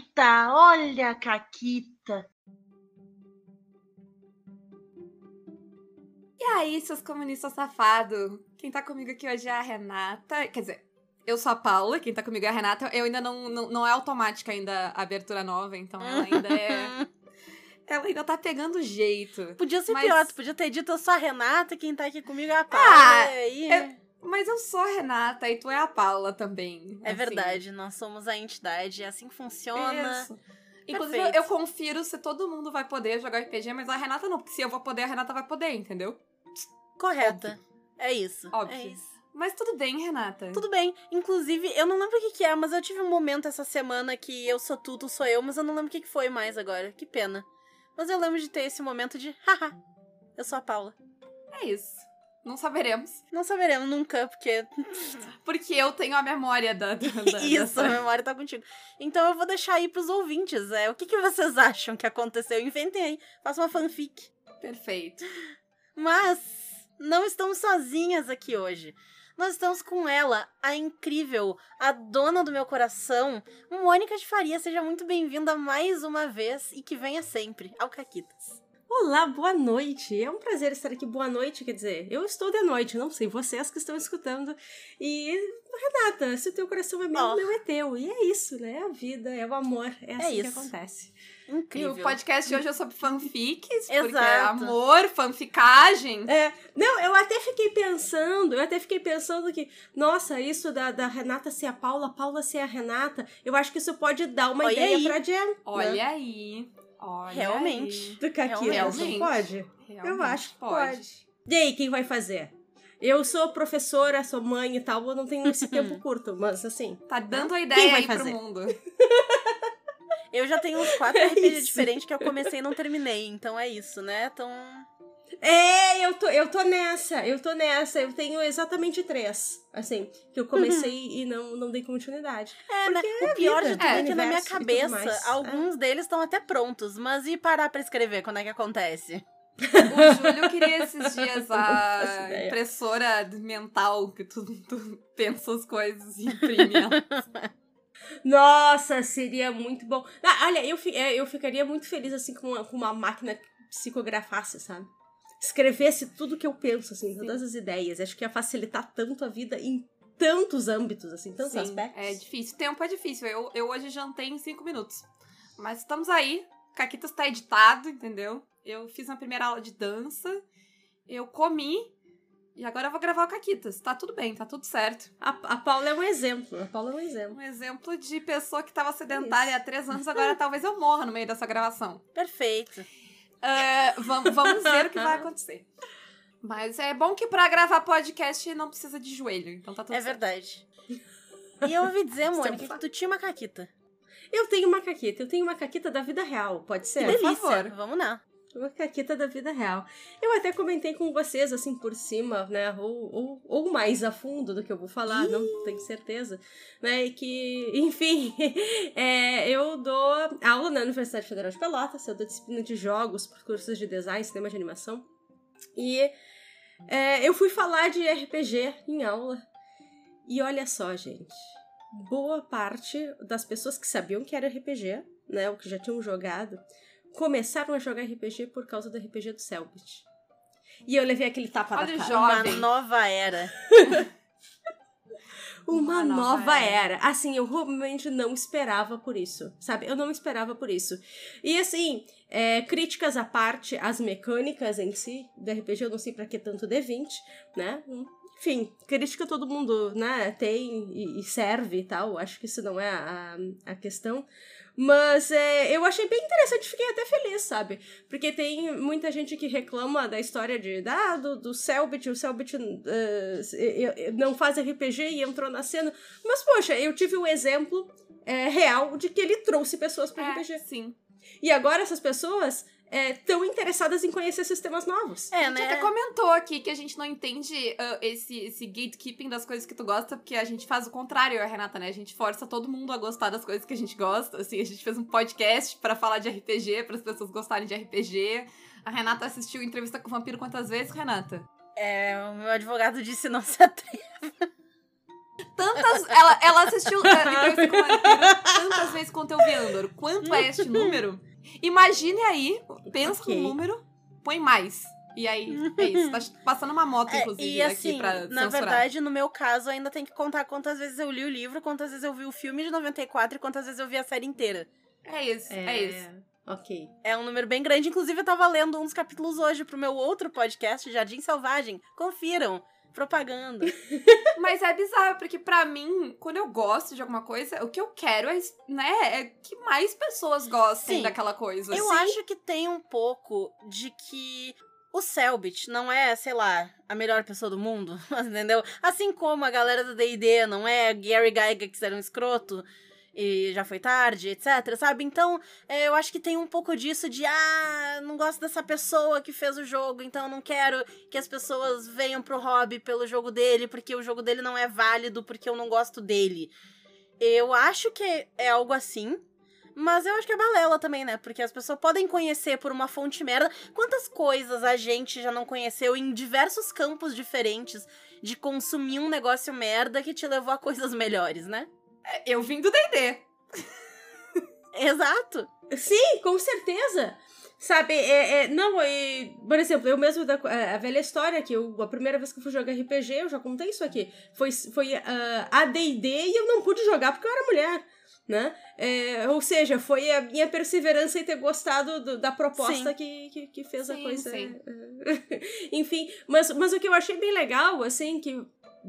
Caquita, olha a Caquita. E aí, seus comunistas safados? Quem tá comigo aqui hoje é a Renata. Quer dizer, eu sou a Paula, quem tá comigo é a Renata. Eu ainda não, não, não é automática ainda a abertura nova, então ela ainda é. ela ainda tá pegando jeito. Podia ser Mas- pior, tu podia ter dito eu sou a Renata, quem tá aqui comigo é a Paula. Ah, aí... é- Mas eu sou a Renata e tu é a Paula também. É assim. verdade, nós somos a entidade, é assim que funciona. Isso. Inclusive, eu, Perfeito. eu confiro se todo mundo vai poder jogar RPG, mas a Renata não, porque se eu vou poder, a Renata vai poder, entendeu? Correta. É isso. Óbvio. É isso. Mas tudo bem, Renata. Tudo bem. Inclusive, eu não lembro o que, que é, mas eu tive um momento essa semana que eu sou tu, tu sou eu, mas eu não lembro o que, que foi mais agora. Que pena. Mas eu lembro de ter esse momento de, haha, eu sou a Paula. É isso. Não saberemos. Não saberemos nunca, porque Porque eu tenho a memória da. da, da isso, a memória tá contigo. Então eu vou deixar aí pros ouvintes. É, o que, que vocês acham que aconteceu? Inventem aí, façam uma fanfic. Perfeito. Mas não estamos sozinhas aqui hoje. Nós estamos com ela, a incrível, a dona do meu coração, Mônica de Faria. Seja muito bem-vinda mais uma vez e que venha sempre ao Caquitas. Olá, boa noite. É um prazer estar aqui. Boa noite, quer dizer, eu estou de noite, não sei, vocês que estão escutando. E, Renata, se o teu coração é meu, Oh. o meu é teu. E é isso, né? É a vida, é o amor, é assim que isso. acontece. E Incrível. o podcast de hoje é sobre fanfics, porque é amor, fanficagem. É, não, eu até fiquei pensando, eu até fiquei pensando que, nossa, isso da, da Renata ser a Paula, Paula ser a Renata, eu acho que isso pode dar uma Olha ideia aí. pra Jen. Olha né? aí. Olha Realmente. aí. Do Caquitas, Realmente. não pode? Realmente eu acho que pode. E aí, quem vai fazer? Eu sou professora, sou mãe e tal, eu não tenho esse tempo curto, mas assim. Tá dando a Quem ideia vai aí pro fazer? mundo. Eu já tenho uns quatro É RPG isso. diferentes que eu comecei e não terminei. Então é isso, né? Então. É, eu tô, eu tô nessa, eu tô nessa. Eu tenho exatamente três, assim, que eu comecei e não, não dei continuidade. É, né? Porque O é pior vida, de tudo é, é que na minha cabeça, mais. alguns deles estão até prontos. Mas e parar pra escrever? Quando é que acontece? O Júlio queria esses dias a impressora mental que tu, tu pensa as coisas e imprime ela. Nossa, seria muito bom. Ah, olha, eu, é, eu ficaria muito feliz, assim, com uma, com uma máquina que psicografasse, sabe? Escrevesse tudo que eu penso, assim, todas as ideias. Acho que ia facilitar tanto a vida em tantos âmbitos, assim, tantos Sim, aspectos. É difícil. Tempo é difícil. Eu, eu hoje jantei em cinco minutos. Mas estamos aí. Caquitas tá editado, entendeu? Eu fiz uma primeira aula de dança. Eu comi. E agora eu vou gravar o Caquitas. Tá tudo bem, tá tudo certo. A, a Paula é um exemplo. A Paula é um exemplo. Um exemplo de pessoa que tava sedentária há três anos, agora talvez eu morra no meio dessa gravação. Perfeito. É, vamos, vamos ver o que vai acontecer. Mas é bom que pra gravar podcast não precisa de joelho, então tá tudo É certo. verdade. E eu ouvi dizer, é Mônica, que tu tinha uma caquita. Eu tenho uma caquita, eu tenho uma caquita da vida real, pode ser? Que delícia. favor. Vamos lá. Uma caquita da vida real. Eu até comentei com vocês, assim, por cima, né? Ou, ou, ou mais a fundo do que eu vou falar, não tenho certeza. Né? E que, enfim, é, eu dou aula na Universidade Federal de Pelotas, eu dou disciplina de jogos por cursos de design, cinema de animação. E é, eu fui falar de RPG em aula. E olha só, gente. Boa parte das pessoas que sabiam que era RPG, né? Ou que já tinham jogado, começaram a jogar RPG por causa do RPG do Selbit. E eu levei aquele tapa Olha na cara. jovem. Uma nova era. Uma Uma nova, nova era. Assim, eu realmente não esperava por isso, sabe? Eu não esperava por isso. E assim, é, críticas à parte, as mecânicas em si do RPG, eu não sei pra que tanto D20, né? Enfim, crítica todo mundo, né, tem e, e serve e tal. Acho que isso não é a, a questão. Mas é, eu achei bem interessante, fiquei até feliz, sabe? Porque tem muita gente que reclama da história de ah, do, do Selbit, o Selbit eh, não faz RPG e entrou na cena. Mas, poxa, eu tive o exemplo eh, real de que ele trouxe pessoas para É, RPG. sim. E agora essas pessoas estão interessadas em conhecer sistemas novos. É, A gente até né? comentou aqui que a gente não entende ah, esse, esse gatekeeping das coisas que tu gosta, porque a gente faz o contrário, a Renata, né? A gente força todo mundo a gostar das coisas que a gente gosta. Assim, a gente fez um podcast pra falar de RPG, para as pessoas gostarem de RPG. A Renata assistiu entrevista com o vampiro quantas vezes, Renata? É, o meu advogado disse não se atreve. Tantas. ela, ela assistiu ah, entrevista com o vampiro tantas vezes quanto quanto eu vi Andor. Quanto é este número? Imagine aí, pensa Ok. no número, põe mais. E aí, é isso. Tá passando uma moto, É, inclusive, e assim, aqui pra na censurar. verdade, no meu caso, ainda tem que contar quantas vezes eu li o livro, quantas vezes eu vi o filme de 94 e quantas vezes eu vi a série inteira. É isso, é, isso. Ok. É um número bem grande. Inclusive, eu tava lendo uns capítulos hoje pro meu outro podcast, Jardim Selvagem. Confiram. Propaganda. Mas é bizarro, porque pra mim, quando eu gosto de alguma coisa, o que eu quero é, né, é que mais pessoas gostem Sim. daquela coisa. Eu acho que tem um pouco de que o Selbit não é, sei lá, a melhor pessoa do mundo, entendeu? Assim como a galera do D&D não é Gary Gygax que era um escroto e já foi tarde, etc, sabe? Então, é, eu acho que tem um pouco disso de, ah, não gosto dessa pessoa que fez o jogo, então não quero que as pessoas venham pro hobby pelo jogo dele, porque o jogo dele não é válido, porque eu não gosto dele. Eu acho que é algo assim, mas eu acho que é balela também, né? Porque as pessoas podem conhecer por uma fonte merda. Quantas coisas a gente já não conheceu em diversos campos diferentes de consumir um negócio merda que te levou a coisas melhores, né? Eu vim do D&D. Exato. Sim, com certeza. Sabe, é, é- não, e, por exemplo, eu mesmo, da, a velha história que eu, a primeira vez que eu fui jogar RPG, eu já contei isso aqui, foi, foi AD&D e eu não pude jogar porque eu era mulher, né? É, ou seja, foi a minha perseverança em ter gostado do- da proposta que, que, que fez a Sim, coisa. sim. Enfim, mas, mas o que eu achei bem legal, assim, que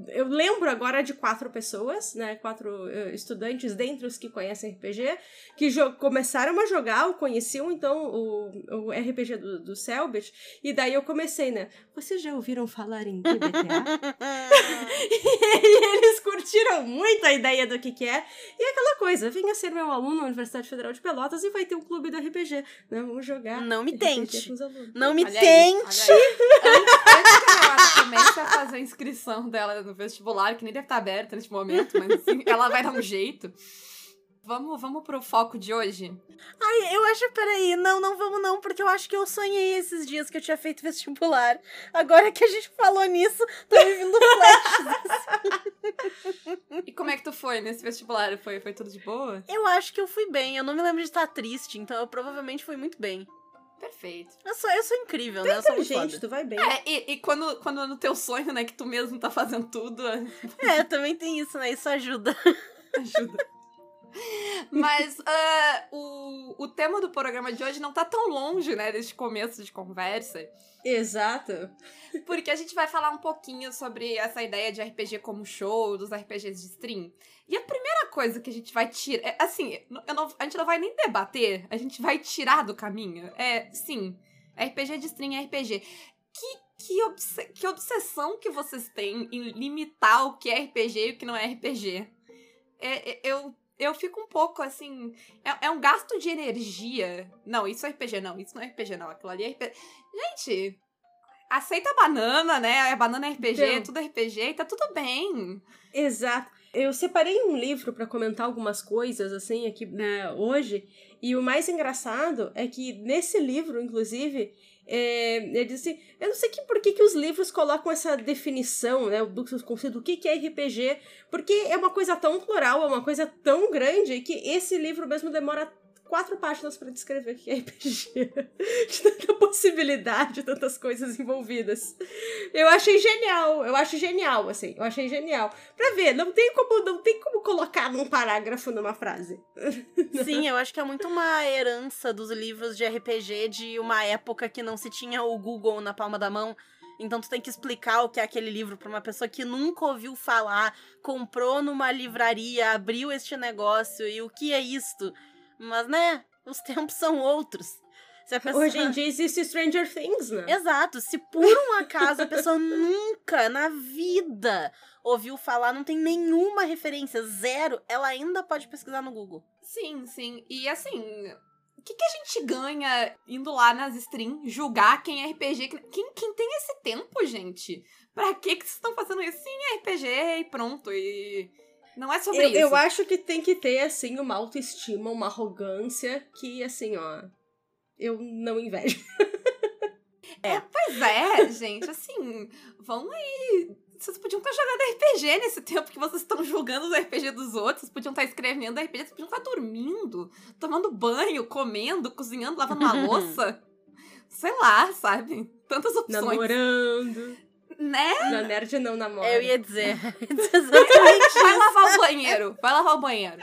eu lembro agora de quatro pessoas, né? Quatro eh, estudantes dentre os que conhecem RPG, que começaram a jogar, ou conheciam então o, o RPG do, do Selbit, e daí eu comecei, né? Vocês já ouviram falar em PBTA? e eles curtiram muito a ideia do que, que é. E aquela coisa, venha ser meu aluno na Universidade Federal de Pelotas e vai ter um clube do RPG. Né? Vamos jogar. Não me RPG tente. com os alunos. Não me Olha aí, tente. olha aí. Antes antes que ela comece a fazer a inscrição dela no vestibular, que nem deve estar aberta neste momento, mas assim, ela vai dar um jeito. Vamos, vamos pro foco de hoje? Ai, eu acho, peraí, não, não vamos não, porque eu acho que eu sonhei esses dias que eu tinha feito vestibular. Agora que a gente falou nisso, tô me vindo flash. E como é que tu foi nesse vestibular? Foi, foi tudo de boa? Eu acho que eu fui bem, eu não me lembro de estar triste, então eu provavelmente fui muito bem. Perfeito. Eu sou, eu sou incrível, né? Eu sou Gente, tu vai bem. É, e, e quando, quando no teu sonho, né, que tu mesmo tá fazendo tudo, É, também tem isso, né? Isso ajuda. ajuda. Mas ah, o, o tema do programa de hoje não tá tão longe, né, deste começo de conversa. Exato. Porque a gente vai falar um pouquinho sobre essa ideia de RPG como show, dos RPGs de stream. E a primeira coisa que a gente vai tirar. É, assim, eu não- a gente não vai nem debater, a gente vai tirar do caminho. É, sim, RPG de stream é RPG. Que, que, obse- que obsessão que vocês têm em limitar o que é RPG e o que não é RPG. É, é, eu, eu fico um pouco assim. É, é um gasto de energia. Não, isso é RPG, não. Isso não é RPG, não. Aquilo ali é RPG. Gente, aceita a banana, né? A banana é RPG, Então. tudo é RPG tá tudo bem. Exato. Eu separei um livro pra comentar algumas coisas, assim, aqui né, hoje. E o mais engraçado é que nesse livro, inclusive, é, ele diz assim: eu não sei que, por que, que os livros colocam essa definição, né, do do que, que é RPG, porque é uma coisa tão plural, é uma coisa tão grande que esse livro mesmo demora quatro páginas pra descrever o que é RPG. De tanta possibilidade, tantas coisas envolvidas. Eu achei genial, eu acho genial, assim, eu achei genial. Pra ver, não tem como, não tem como colocar num parágrafo numa frase. Sim, eu acho que é muito uma herança dos livros de RPG de uma época que não se tinha o Google na palma da mão. Então tu tem que explicar o que é aquele livro pra uma pessoa que nunca ouviu falar, comprou numa livraria, abriu este negócio e o que é isto. Mas, né, os tempos são outros. Se a pessoa... Hoje em dia existe Stranger Things, né? Exato. Se por um acaso a pessoa nunca na vida ouviu falar, não tem nenhuma referência, zero, ela ainda pode pesquisar no Google. Sim, sim. E assim, o que, que a gente ganha indo lá nas streams julgar quem é RPG? Quem, quem tem esse tempo, gente? Pra que, que vocês estão fazendo isso? Sim, é RPG e pronto. E não é sobre Eu, isso. eu acho que tem que ter, assim, uma autoestima, uma arrogância que, assim, ó, eu não invejo. Pois é, gente, assim, vão aí vocês podiam estar jogando RPG nesse tempo que vocês estão julgando os RPG dos outros. Vocês podiam estar escrevendo RPG, vocês podiam estar dormindo, tomando banho, comendo, cozinhando, lavando uma louça. Sei lá, sabe? Tantas opções. Namorando. Né? Na nerd não namora. Eu ia dizer. Exatamente. Vai lavar o banheiro. Vai lavar o banheiro.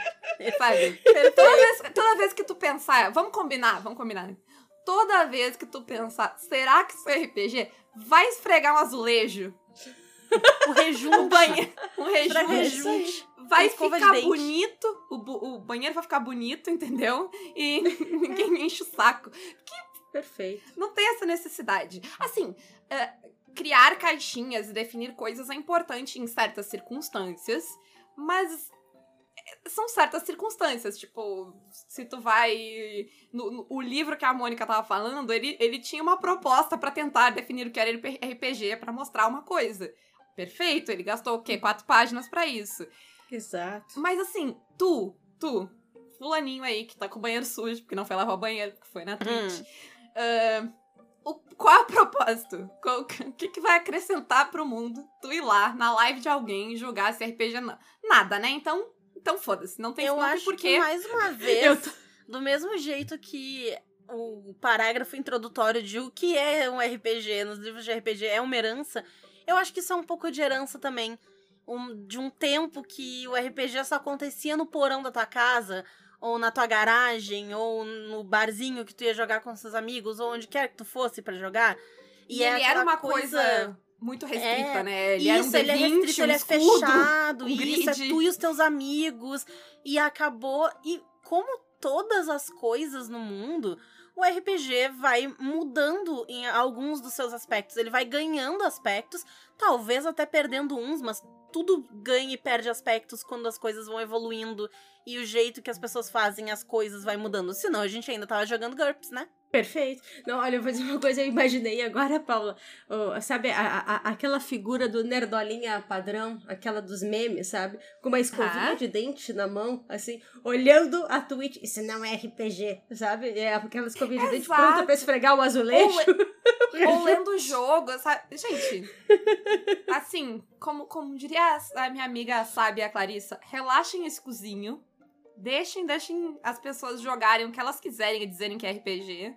Sabe? Toda vez, toda vez que tu pensar. Vamos combinar, vamos combinar. Toda vez que tu pensar, será que isso é RPG? Vai esfregar um azulejo. O rejunte. O banheiro. Um o rejunte. rejunte. Vai Escova de ficar dente. bonito. O, o banheiro vai ficar bonito, entendeu? E ninguém enche o saco. Perfeito. Não tem essa necessidade. Assim, é, criar caixinhas e definir coisas é importante em certas circunstâncias, mas é, são certas circunstâncias. Tipo, se tu vai. No, no- o livro que a Mônica tava falando, ele, ele tinha uma proposta pra tentar definir o que era RPG pra mostrar uma coisa. Perfeito, ele gastou o quê? Quatro páginas pra isso. Exato. Mas assim, tu, tu, fulaninho aí que tá com o banheiro sujo, porque não foi lavar o banheiro, que foi na Twitch. ah, o, qual é o propósito? Qual- O que, que vai acrescentar pro mundo tu ir lá na live de alguém jogar esse RPG? Não. Nada, né? Então, então foda-se. Não tem Eu acho porquê. que mais uma vez, tô- do mesmo jeito que o parágrafo introdutório de o que é um RPG nos livros de RPG é uma herança, eu acho que isso é um pouco de herança também. Um- de um tempo que o RPG só acontecia no porão da tua casa, ou na tua garagem, ou no barzinho que tu ia jogar com seus amigos, ou onde quer que tu fosse pra jogar. E, é ele era uma coisa, muito restrita, É, né? Ele era um isso, ele é D20, restrito, um ele é escudo. fechado, um isso, é grid. tu e os teus amigos. E acabou. E como todas as coisas no mundo, o RPG vai mudando em alguns dos seus aspectos. Ele vai ganhando aspectos, talvez até perdendo uns, mas tudo ganha e perde aspectos quando as coisas vão evoluindo e o jeito que as pessoas fazem as coisas vai mudando. Senão a gente ainda tava jogando GURPS, né? Perfeito. Não, olha, eu vou dizer uma coisa, eu imaginei agora, Paula. oh, sabe, a, a- aquela figura do nerdolinha padrão, aquela dos memes, sabe? Com uma escovinha Ah. de dente na mão, assim, olhando a Twitch. Isso não é RPG, sabe? É aquela escovinha de dente pronta pra esfregar o azulejo. Ou lendo o jogo, sabe? Gente, assim, como, como diria a a minha amiga sábia Clarissa, relaxem esse cozinho. Deixem, deixem as pessoas jogarem o que elas quiserem e dizerem que é RPG.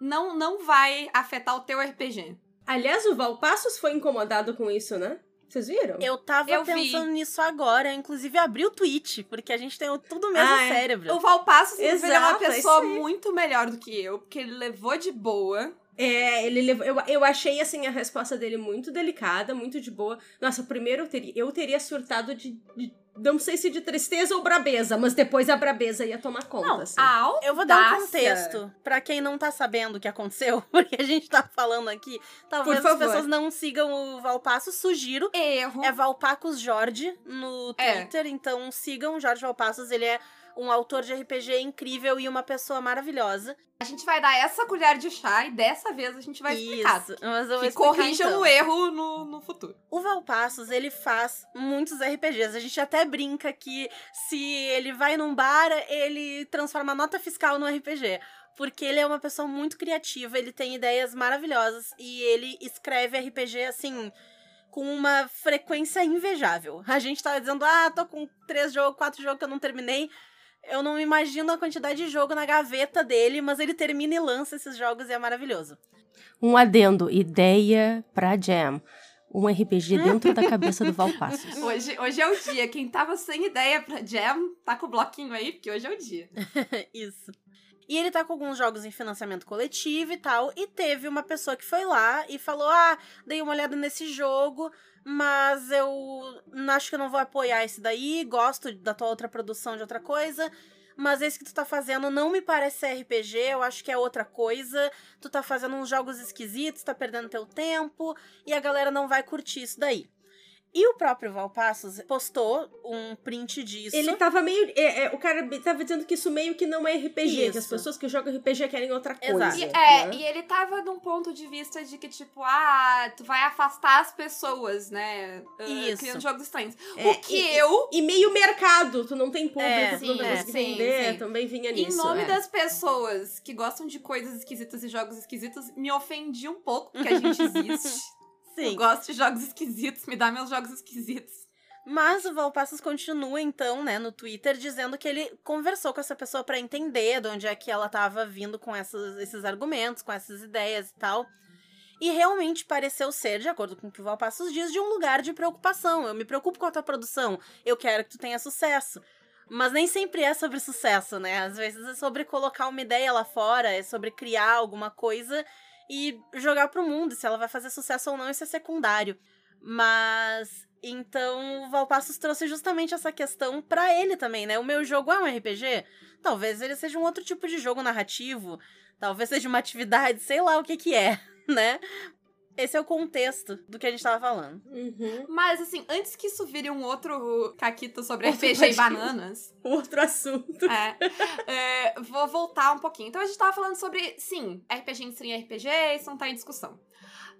Não, não vai afetar o teu RPG. Aliás, o Valpassos foi incomodado com isso, né? Vocês viram? Eu tava Eu vi. pensando nisso agora, inclusive abri o tweet, porque a gente tem tudo o mesmo Ah, é. cérebro. O Valpassos é uma é pessoa muito melhor do que eu, porque ele levou de boa. É, ele levou, eu, eu achei assim a resposta dele muito delicada, muito de boa. Nossa, primeiro eu teria, eu teria surtado de, de- não sei se de tristeza ou brabeza, mas depois a brabeza ia tomar conta. Não, assim. a Eu vou dar um contexto pra quem não tá sabendo o que aconteceu, porque a gente tá falando aqui. Talvez Por as favor. pessoas não sigam o Valpasso, sugiro. Erro. É Valpacos Jorge no É. Twitter, então sigam o Jorge Valpassos, ele é um autor de RPG incrível e uma pessoa maravilhosa. A gente vai dar essa colher de chá e dessa vez a gente vai explicar. Isso, mas eu Que explicar, corrijam então. o erro no, no futuro. O Valpassos, ele faz muitos RPGs. A gente até brinca que se ele vai num bar, ele transforma a nota fiscal no RPG. Porque ele é uma pessoa muito criativa, ele tem ideias maravilhosas e ele escreve RPG assim. Com uma frequência invejável. A gente tava dizendo, ah, tô com três jogos, quatro jogos que eu não terminei. Eu não imagino a quantidade de jogo na gaveta dele, mas ele termina e lança esses jogos e é maravilhoso. Um adendo, ideia pra Jam. Um RPG dentro da cabeça do Valpassos. Hoje, hoje é o dia. Quem tava sem ideia pra Jam, tá com o bloquinho aí, porque hoje é o dia. Isso. E ele tá com alguns jogos em financiamento coletivo e tal. E teve uma pessoa que foi lá e falou: Ah, dei uma olhada nesse jogo, mas eu acho que eu não vou apoiar esse daí. Gosto da tua outra produção de outra coisa. Mas esse que tu tá fazendo não me parece RPG, eu acho que é outra coisa. Tu tá fazendo uns jogos esquisitos, tá perdendo teu tempo, e a galera não vai curtir isso daí. E o próprio Valpassos postou um print disso. Ele tava meio. é, é, o cara tava dizendo que isso meio que não é RPG, que as Isso. pessoas que jogam RPG querem outra coisa. Exato. E, é, né? e ele tava num ponto de vista de que, tipo, ah, tu vai afastar as pessoas, né? ah, Isso. Criando jogos estranhos. É, o que e- eu, E meio mercado, tu não tem público, É, tu não vai conseguir vender, sim. também vinha em nisso. nome é. das pessoas que gostam de coisas esquisitas e jogos esquisitos, me ofendi um pouco, porque a gente existe. Sim. Eu gosto de jogos esquisitos, me dá meus jogos esquisitos. Mas o Valpassos continua, então, né, no Twitter, dizendo que ele conversou com essa pessoa para entender de onde é que ela tava vindo com essas, esses argumentos, com essas ideias e tal. E realmente pareceu ser, de acordo com o que o Valpassos diz, de um lugar de preocupação. Eu me preocupo com a tua produção, eu quero que tu tenha sucesso. Mas nem sempre é sobre sucesso, né? Às vezes é sobre colocar uma ideia lá fora, é sobre criar alguma coisa e jogar pro mundo. Se ela vai fazer sucesso ou não, isso é secundário. Mas então o Valpassos trouxe justamente essa questão para ele também, né? O meu jogo é um RPG? Talvez ele seja um outro tipo de jogo narrativo, talvez seja uma atividade, sei lá o que que é, né? Esse é o contexto do que a gente tava falando. Uhum. Mas, assim, antes que isso vire um outro caquito sobre Outro RPG e bananas, Outro assunto. é, é, vou voltar um pouquinho. Então, a gente tava falando sobre, sim, RPG em stream é RPG, isso não tá em discussão.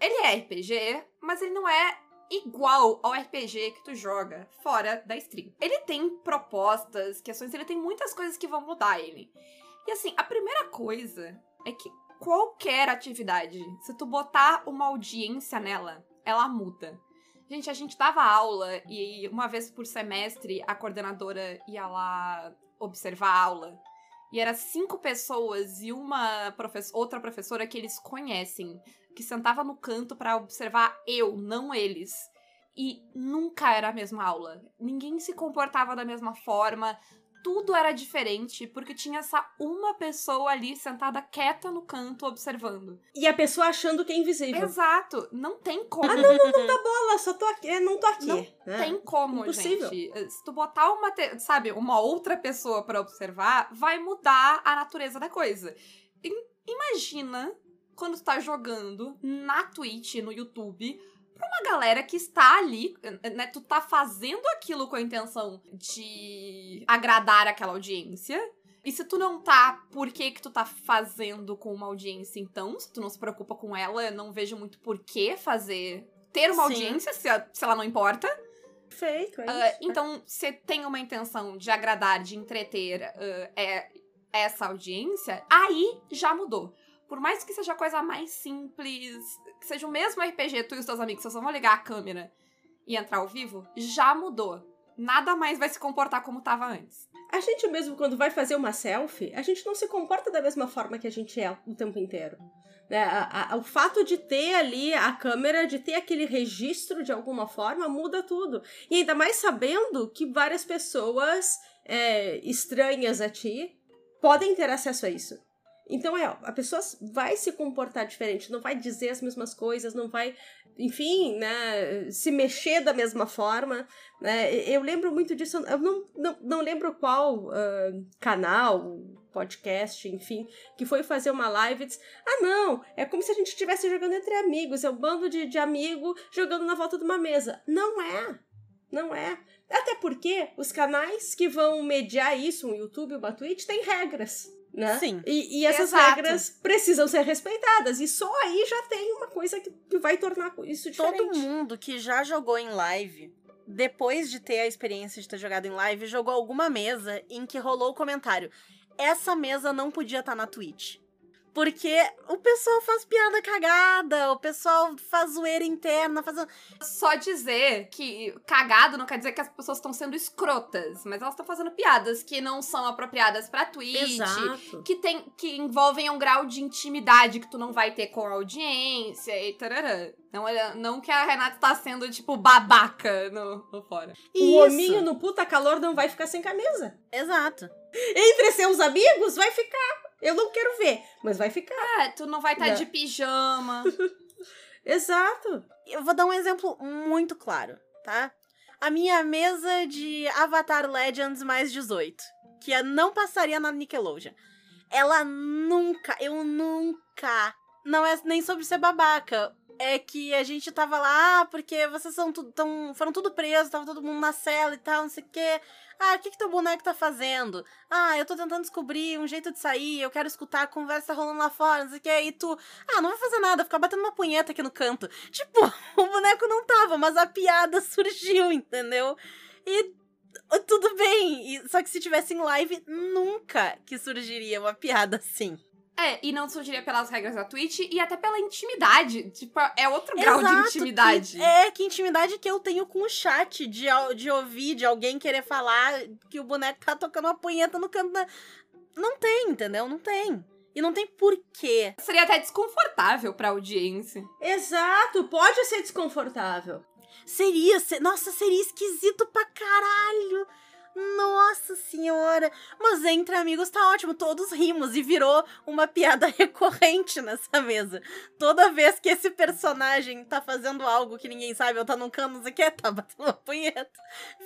Ele é RPG, mas ele não é igual ao RPG que tu joga fora da stream. Ele tem propostas, questões, ele tem muitas coisas que vão mudar ele. E assim, a primeira coisa é que qualquer atividade, se tu botar uma audiência nela, ela muda. Gente, a gente dava aula e uma vez por semestre a coordenadora ia lá observar a aula. E era cinco pessoas e uma outra professora que eles conhecem, que sentava no canto pra observar eu, não eles. E nunca era a mesma aula. Ninguém se comportava da mesma forma. Tudo era diferente, porque tinha essa uma pessoa ali sentada quieta no canto observando. E a pessoa achando que é invisível. Exato, não tem como. Ah, não, não, não dá bola, só tô aqui, é, não tô aqui. Não né? Tem como, Impossível. gente. Se tu botar uma, sabe, uma outra pessoa pra observar, vai mudar a natureza da coisa. Im- Imagina quando tu tá jogando na Twitch, no YouTube, pra uma galera que está ali, né? Tu tá fazendo aquilo com a intenção de agradar aquela audiência. E se tu não tá, por que que tu tá fazendo com uma audiência então? Se tu não se preocupa com ela, eu não vejo muito por que fazer ter uma Sim. audiência se, se ela não importa. Perfeito, é isso. então, você tem uma intenção de agradar, de entreter ah, é, essa audiência, aí já mudou. Por mais que seja a coisa mais simples, que seja o mesmo RPG, tu e os teus amigos, vocês vão ligar a câmera e entrar ao vivo, já mudou. Nada mais vai se comportar como tava antes. A gente mesmo, quando vai fazer uma selfie, a gente não se comporta da mesma forma que a gente é o tempo inteiro. Né? A- a- o fato de ter ali a câmera, de ter aquele registro de alguma forma, muda tudo. E ainda mais sabendo que várias pessoas é, estranhas a ti podem ter acesso a isso. Então é, a pessoa vai se comportar diferente, não vai dizer as mesmas coisas, não vai, enfim, né, se mexer da mesma forma. Né? Eu lembro muito disso, eu não, não, não lembro qual ah, canal, podcast, enfim, que foi fazer uma live e disse: Ah, não, é como se a gente estivesse jogando entre amigos, é um bando de, de amigo jogando na volta de uma mesa. Não é. Não é. Até porque os canais que vão mediar isso, um YouTube, uma Twitch, têm regras. Né? Sim. E, e essas Exato. regras precisam ser respeitadas. E só aí já tem uma coisa que, que vai tornar isso diferente. Todo mundo que já jogou em live, depois de ter a experiência de ter jogado em live, jogou alguma mesa em que rolou o comentário: essa mesa não podia estar na Twitch. Porque o pessoal faz piada cagada, o pessoal faz zoeira interna, faz. Só dizer que cagado não quer dizer que as pessoas estão sendo escrotas, mas elas estão fazendo piadas que não são apropriadas pra Twitch. Exato. que tem que envolvem um grau de intimidade que tu não vai ter com a audiência e tarará. Não, é- não que a Renata tá sendo, tipo, babaca no, no fora. O Isso. hominho no puta calor não vai ficar sem camisa. Exato. Entre seus amigos, vai ficar. Eu não quero ver, mas vai ficar. É, tu não vai estar Não. de pijama. Exato. Eu vou dar um exemplo muito claro, tá? A minha mesa de Avatar Legends mais 18, que eu não passaria na Nickelodeon. Ela nunca, eu nunca. Não é nem sobre ser babaca. É que a gente tava lá, ah, porque vocês são tão, foram tudo presos, tava todo mundo na cela e tal, não sei o quê. Ah, o que que teu boneco tá fazendo? Ah, eu tô tentando descobrir um jeito de sair, eu quero escutar a conversa rolando lá fora, não sei o quê. E tu, ah, não vai fazer nada, ficar batendo uma punheta aqui no canto. Tipo, o boneco não tava, mas a piada surgiu, entendeu? E uh, tudo bem. Só que se tivesse em live, nunca que surgiria uma piada assim. É, e não surgiria pelas regras da Twitch e até pela intimidade. Tipo, é outro grau de Exato, intimidade. que- é, que intimidade que eu tenho com o chat, de, de ouvir, de alguém querer falar que o boneco tá tocando uma punheta no canto da... Não tem, entendeu? Não tem. E não tem porquê. Seria até desconfortável pra audiência. Exato, pode ser desconfortável. Seria, se- nossa, seria esquisito pra caralho. Nossa senhora. Mas entre amigos tá ótimo, todos rimos e virou uma piada recorrente nessa mesa. Toda vez que esse personagem tá fazendo algo que ninguém sabe, ou tá num canto, não sei o que, tá batendo uma punheta,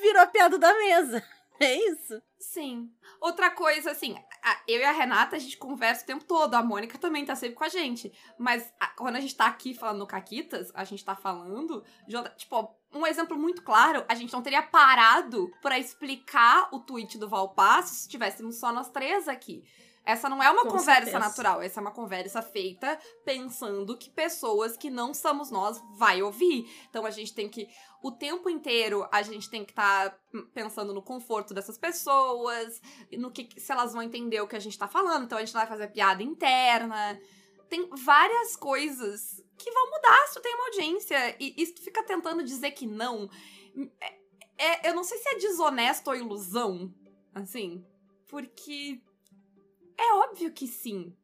virou a piada da mesa. É isso? Sim. Outra coisa, assim, a- eu e a Renata, a gente conversa o tempo todo. A Mônica também tá sempre com a gente. Mas a- quando a gente tá aqui falando no Caquitas, a gente tá falando. de outra- tipo, um exemplo muito claro, a gente não teria parado pra explicar o tweet do Valpasso se tivéssemos só nós três aqui. Essa não é uma Com conversa certeza. natural, essa é uma conversa feita pensando que pessoas que não somos nós vai ouvir. Então a gente tem que o tempo inteiro a gente tem que estar pensando no conforto dessas pessoas, no que se elas vão entender o que a gente tá falando, então a gente não vai fazer piada interna. Tem várias coisas que vão mudar se tu tem uma audiência. E, e se tu fica tentando dizer que não. é- é- eu não sei se é desonesto ou ilusão, assim, porque é óbvio que sim.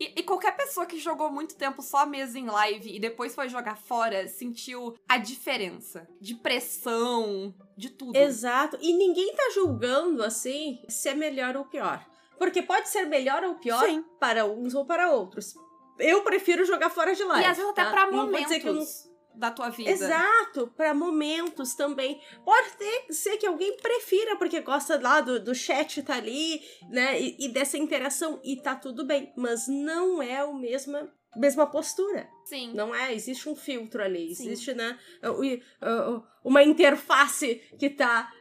E, e qualquer pessoa que jogou muito tempo só mesa em live e depois foi jogar fora sentiu a diferença de pressão, de tudo. Exato. E ninguém tá julgando assim se é melhor ou pior. Porque pode ser melhor ou pior Sim. para uns ou para outros. Eu prefiro jogar fora de live. E às vezes até tá? pra Não momentos não da tua vida. Exato, para momentos também. Pode ter, ser que alguém prefira, porque gosta lá do, do chat tá ali, né? E, e dessa interação, e tá tudo bem. Mas não é a mesma, mesma postura. Sim. Não é? Existe um filtro ali, Sim. existe, né? Uma interface que tá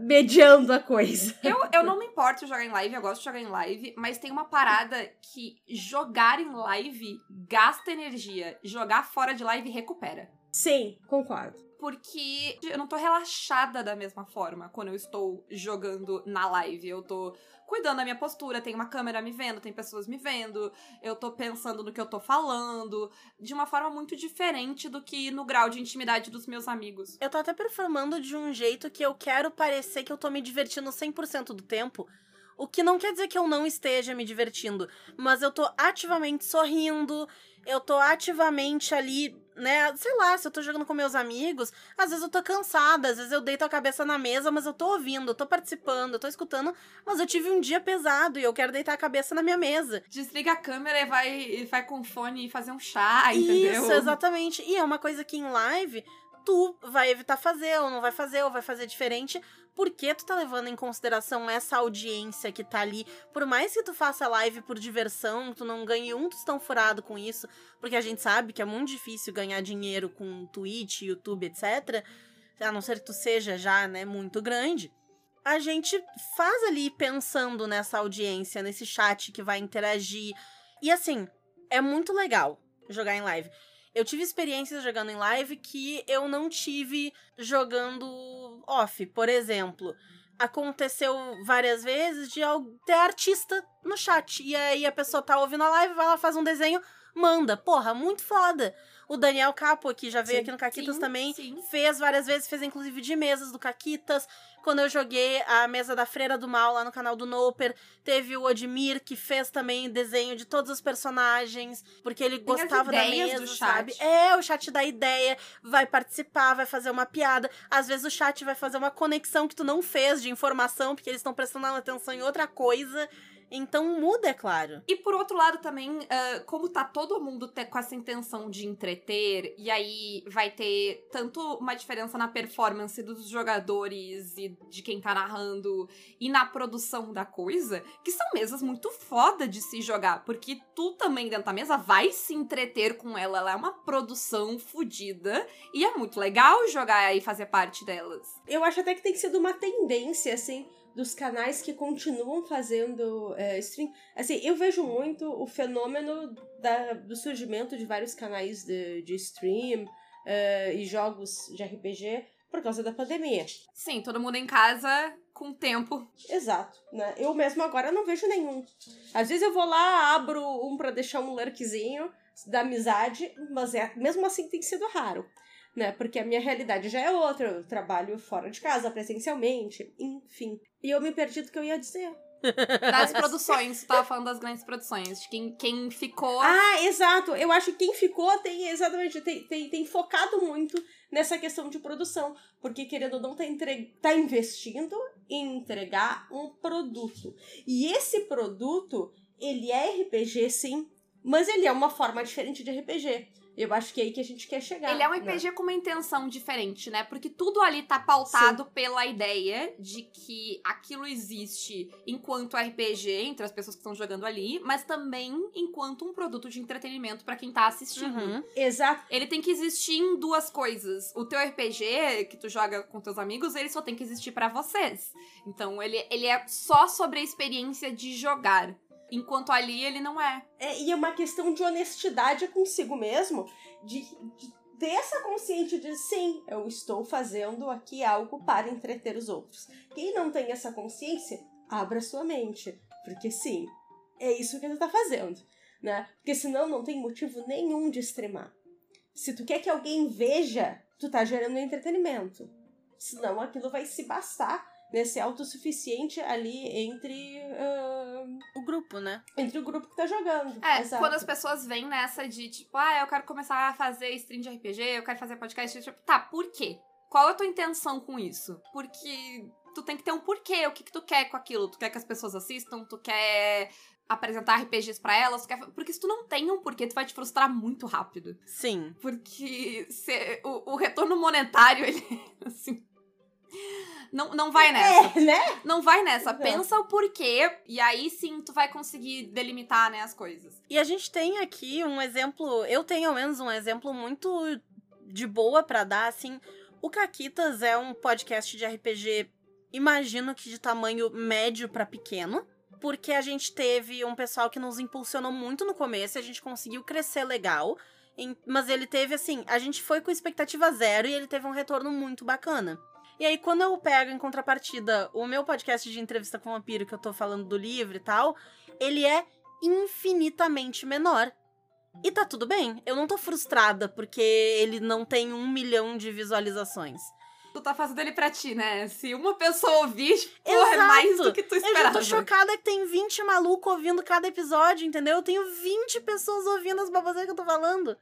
mediando a coisa. Eu, eu não me importo jogar em live, eu gosto de jogar em live, mas tem uma parada que jogar em live gasta energia. Jogar fora de live recupera. Sim, concordo. Porque eu não tô relaxada da mesma forma quando eu estou jogando na live. Eu tô cuidando da minha postura, tem uma câmera me vendo, tem pessoas me vendo, eu tô pensando no que eu tô falando, de uma forma muito diferente do que no grau de intimidade dos meus amigos. Eu tô até performando de um jeito que eu quero parecer que eu tô me divertindo 100% do tempo. O que não quer dizer que eu não esteja me divertindo, mas eu tô ativamente sorrindo, eu tô ativamente ali, né? Sei lá, se eu tô jogando com meus amigos, às vezes eu tô cansada, às vezes eu deito a cabeça na mesa, mas eu tô ouvindo, eu tô participando, eu tô escutando, mas eu tive um dia pesado e eu quero deitar a cabeça na minha mesa. Desliga a câmera e vai, e vai com fone e fazer um chá, entendeu? Isso, exatamente. E é uma coisa que em live tu vai evitar fazer, ou não vai fazer, ou vai fazer diferente, porque tu tá levando em consideração essa audiência que tá ali. Por mais que tu faça live por diversão, tu não ganhe um tostão furado com isso, porque a gente sabe que é muito difícil ganhar dinheiro com Twitch, YouTube, etc. A não ser que tu seja já, né, muito grande. A gente faz ali pensando nessa audiência, nesse chat que vai interagir. E assim, é muito legal jogar em live. Eu tive experiências jogando em live que eu não tive jogando off. Por exemplo, aconteceu várias vezes de ter artista no chat. E aí a pessoa tá ouvindo a live, vai lá, faz um desenho, manda. Porra, muito foda. O Daniel Capo aqui já veio Sim. aqui no Caquitas Sim, também. sim. Fez várias vezes, fez inclusive de mesas do Caquitas. Quando eu joguei a mesa da Freira do Mal lá no canal do Noper, teve o Odmir que fez também desenho de todos os personagens, porque ele Tem gostava da mesa, do chat. sabe? É, o chat dá ideia, vai participar, vai fazer uma piada. Às vezes o chat vai fazer uma conexão que tu não fez de informação, porque eles estão prestando atenção em outra coisa. Então muda, é claro. E por outro lado também, ah, como tá todo mundo com essa intenção de entreter, e aí vai ter tanto uma diferença na performance dos jogadores e de quem tá narrando e na produção da coisa, que são mesas muito foda de se jogar, porque tu também dentro da mesa vai se entreter com ela, ela é uma produção fodida e é muito legal jogar e fazer parte delas. Eu acho até que tem sido uma tendência, assim, dos canais que continuam fazendo é, stream. Assim, eu vejo muito o fenômeno da- do surgimento de vários canais de, de stream é, e jogos de RPG por causa da pandemia. Sim, todo mundo em casa com tempo. Exato, né? Eu mesmo agora não vejo nenhum. Às vezes eu vou lá, abro um pra deixar um lurkzinho da amizade, mas é, mesmo assim tem sido raro, né? Porque a minha realidade já é outra, eu trabalho fora de casa, presencialmente, enfim. E eu me perdi do que eu ia dizer. Das produções, tu tava falando das grandes produções, de quem, quem ficou. Ah, exato. Eu acho que quem ficou tem exatamente tem, tem, tem focado muito nessa questão de produção. Porque, querendo ou não, tá, entre... tá investindo em entregar um produto. E esse produto, ele é RPG, sim, mas ele é uma forma diferente de RPG. Eu acho que é aí que a gente quer chegar. Ele é um né? RPG com uma intenção diferente, né? Porque tudo ali tá pautado pela ideia de que aquilo existe enquanto RPG entre as pessoas que estão jogando ali, mas também enquanto um produto de entretenimento pra quem tá assistindo. Uhum. Exato. Ele tem que existir em duas coisas. O teu RPG, que tu joga com teus amigos, ele só tem que existir pra vocês. Então, ele, ele é só sobre a experiência de jogar. Enquanto ali ele não é. É, e é uma questão de honestidade consigo mesmo, de, de ter essa consciência de sim, eu estou fazendo aqui algo para entreter os outros. Quem não tem essa consciência, abra sua mente, porque sim, é isso que ele está fazendo, né? Porque senão não tem motivo nenhum de streamar. Se tu quer que alguém veja, tu tá gerando entretenimento. Senão aquilo vai se bastar, Ser autossuficiente ali entre, ah, O grupo, né? entre o grupo que tá jogando. É, Exato. quando as pessoas vêm nessa de tipo, ah, eu quero começar a fazer stream de RPG, eu quero fazer podcast, tipo, tá, por quê? Qual é a tua intenção com isso? Porque tu tem que ter um porquê, o que, que tu quer com aquilo? Tu quer que as pessoas assistam? Tu quer apresentar RPGs pra elas? Quer... Porque se tu não tem um porquê, tu vai te frustrar muito rápido. Sim. Porque se- o, o retorno monetário, ele, assim... Não, não vai nessa. É, né? Não vai nessa. Não. Pensa o porquê, e aí sim tu vai conseguir delimitar, né, as coisas. E a gente tem aqui um exemplo, eu tenho ao menos um exemplo muito de boa pra dar, assim. O Caquitas é um podcast de RPG, imagino que de tamanho médio pra pequeno, porque a gente teve um pessoal que nos impulsionou muito no começo, e a gente conseguiu crescer legal. Mas ele teve assim, a gente foi com expectativa zero e ele teve um retorno muito bacana. E aí, quando eu pego em contrapartida o meu podcast de entrevista com o vampiro, que eu tô falando do livro e tal, ele é infinitamente menor. E tá tudo bem. Eu não tô frustrada porque ele não tem um milhão de visualizações. Tu tá fazendo ele pra ti, né? Se uma pessoa ouvir, porra, é mais do que tu Eu esperava. tô chocada que tem 20 malucos ouvindo cada episódio, entendeu? Eu tenho 20 pessoas ouvindo as baboseiras que eu tô falando.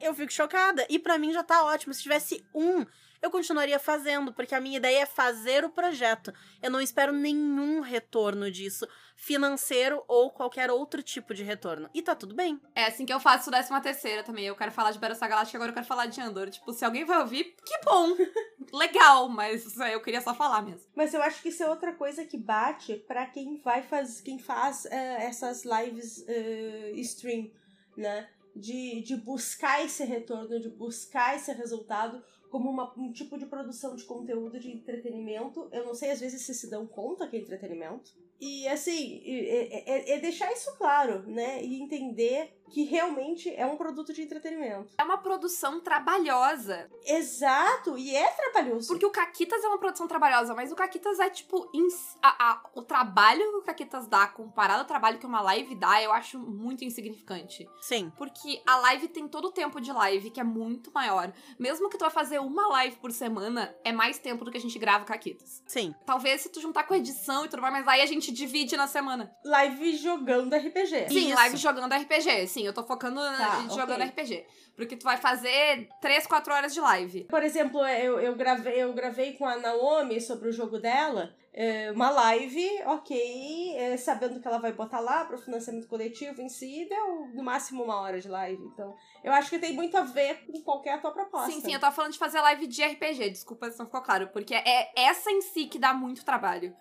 Eu fico chocada. E pra mim já tá ótimo. Se tivesse um, eu continuaria fazendo, porque a minha ideia é fazer o projeto. Eu não espero nenhum retorno disso, financeiro ou qualquer outro tipo de retorno. E tá tudo bem. É assim que eu faço o décima terceira também. Eu quero falar de Battlestar Galactica, agora eu quero falar de Andor. Tipo, se alguém vai ouvir, que bom! Legal, mas é, eu queria só falar mesmo. Mas eu acho que isso é outra coisa que bate pra quem vai faz, quem faz eh, essas lives eh, stream, né? De, de buscar esse retorno, de buscar esse resultado como uma- um tipo de produção de conteúdo de entretenimento. Eu não sei, às vezes, se se dão conta que é entretenimento. E assim, é, é- é deixar isso claro, né? E entender que realmente é um produto de entretenimento. É uma produção trabalhosa. Exato! E é trabalhoso. Porque o Caquitas é uma produção trabalhosa, mas o Caquitas é tipo. ins- a- a- o trabalho que o Caquitas dá comparado ao trabalho que uma live dá, eu acho muito insignificante. Sim. Porque a live tem todo o tempo de live, que é muito maior. Mesmo que tu vai fazer uma live por semana, é mais tempo do que a gente grava o Caquitas. Sim. Talvez se tu juntar com edição e tudo mais, mas aí a gente divide na semana. Live jogando RPG. Sim, Isso. live jogando RPG. Sim, eu tô focando na- Tá, jogando ok. RPG. Porque tu vai fazer 3, 4 horas de live. Por exemplo, eu, eu, gravei, eu gravei com a Naomi sobre o jogo dela, é, uma live, ok, é, sabendo que ela vai botar lá pro financiamento coletivo em si, deu no máximo uma hora de live. Então, eu acho que tem muito a ver com qualquer a tua proposta. Sim, sim, eu tava falando de fazer live de RPG, desculpa se não ficou claro, porque é essa em si que dá muito trabalho.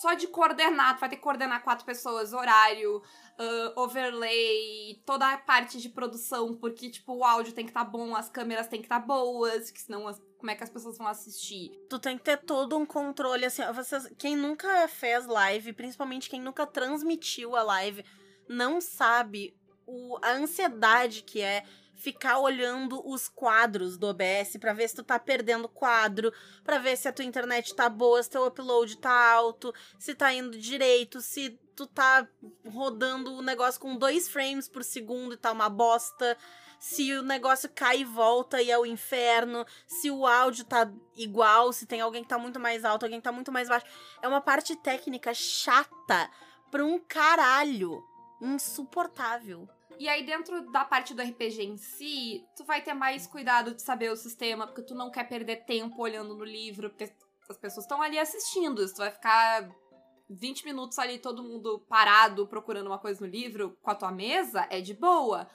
Só de coordenar, tu vai ter que coordenar quatro pessoas, horário, ah, overlay, toda a parte de produção, porque, tipo, o áudio tem que estar bom, as câmeras tem que estar boas, que senão as- como é que as pessoas vão assistir? Tu tem que ter todo um controle, assim, vocês, quem nunca fez live, principalmente quem nunca transmitiu a live, não sabe o, a ansiedade que é ficar olhando os quadros do OBS pra ver se tu tá perdendo quadro, pra ver se a tua internet tá boa, se teu upload tá alto, se tá indo direito, se tu tá rodando o negócio com dois frames por segundo e tá uma bosta, se o negócio cai e volta e é o inferno, se o áudio tá igual, se tem alguém que tá muito mais alto, alguém que tá muito mais baixo. É uma parte técnica chata pra um caralho. Insuportável. E aí, dentro da parte do RPG em si, tu vai ter mais cuidado de saber o sistema, porque tu não quer perder tempo olhando no livro, porque as pessoas estão ali assistindo. Se tu vai ficar 20 minutos ali, todo mundo parado, procurando uma coisa no livro com a tua mesa, é de boa.